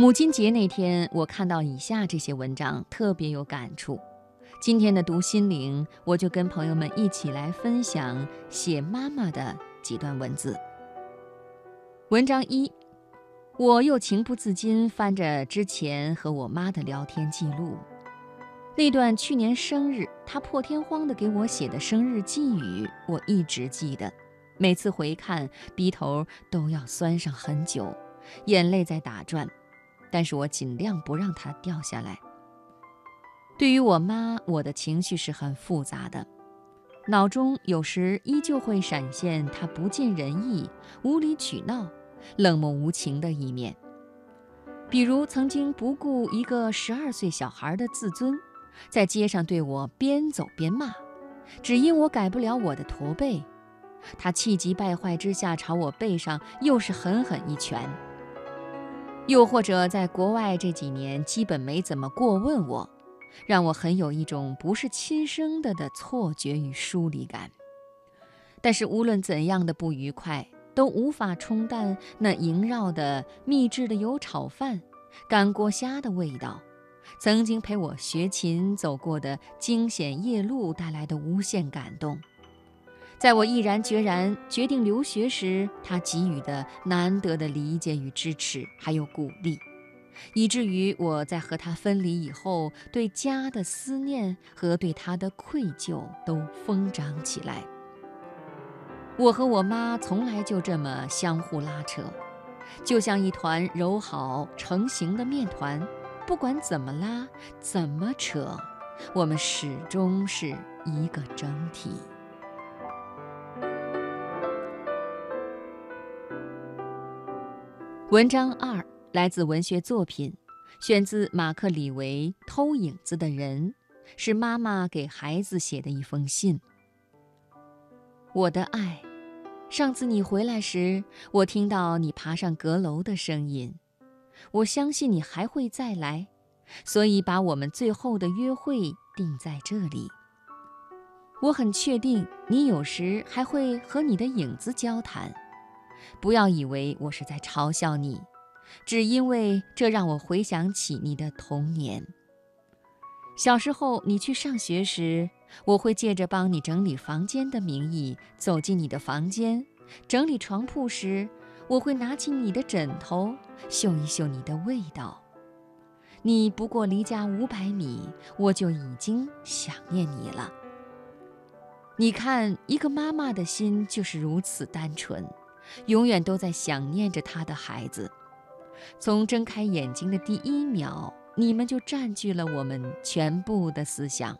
母亲节那天，我看到以下这些文章，特别有感触。今天的读心灵，我就跟朋友们一起来分享写妈妈的几段文字。文章一，我又情不自禁翻着之前和我妈的聊天记录，那段去年生日她破天荒的给我写的生日寄语，我一直记得。每次回看，鼻头都要酸上很久，眼泪在打转。但是我尽量不让它掉下来。对于我妈，我的情绪是很复杂的，脑中有时依旧会闪现她不尽人意、无理取闹、冷漠无情的一面。比如曾经不顾一个十二岁小孩的自尊，在街上对我边走边骂，只因我改不了我的驼背，她气急败坏之下朝我背上又是狠狠一拳。又或者在国外这几年，基本没怎么过问我，让我很有一种不是亲生的的错觉与疏离感。但是无论怎样的不愉快，都无法冲淡那萦绕的秘制的油炒饭、干锅虾的味道，曾经陪我学琴走过的惊险夜路带来的无限感动。在我毅然决然决定留学时，他给予的难得的理解与支持，还有鼓励，以至于我在和他分离以后，对家的思念和对他的愧疚都疯长起来。我和我妈从来就这么相互拉扯，就像一团揉好成型的面团，不管怎么拉，怎么扯，我们始终是一个整体。文章二来自文学作品，选自马克·李维《偷影子的人》，是妈妈给孩子写的一封信。我的爱，上次你回来时，我听到你爬上阁楼的声音。我相信你还会再来，所以把我们最后的约会定在这里。我很确定，你有时还会和你的影子交谈。不要以为我是在嘲笑你，只因为这让我回想起你的童年。小时候你去上学时，我会借着帮你整理房间的名义走进你的房间；整理床铺时，我会拿起你的枕头嗅一嗅你的味道。你不过离家五百米，我就已经想念你了。你看，一个妈妈的心就是如此单纯。永远都在想念着他的孩子。从睁开眼睛的第一秒，你们就占据了我们全部的思想，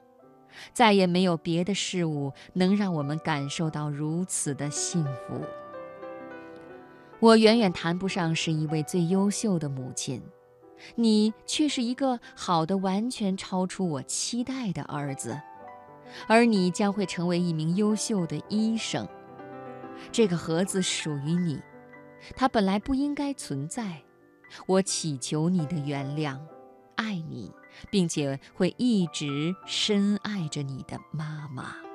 再也没有别的事物能让我们感受到如此的幸福。我远远谈不上是一位最优秀的母亲，你却是一个好的完全超出我期待的儿子，而你将会成为一名优秀的医生。这个盒子属于你，它本来不应该存在。我祈求你的原谅，爱你，并且会一直深爱着你的妈妈。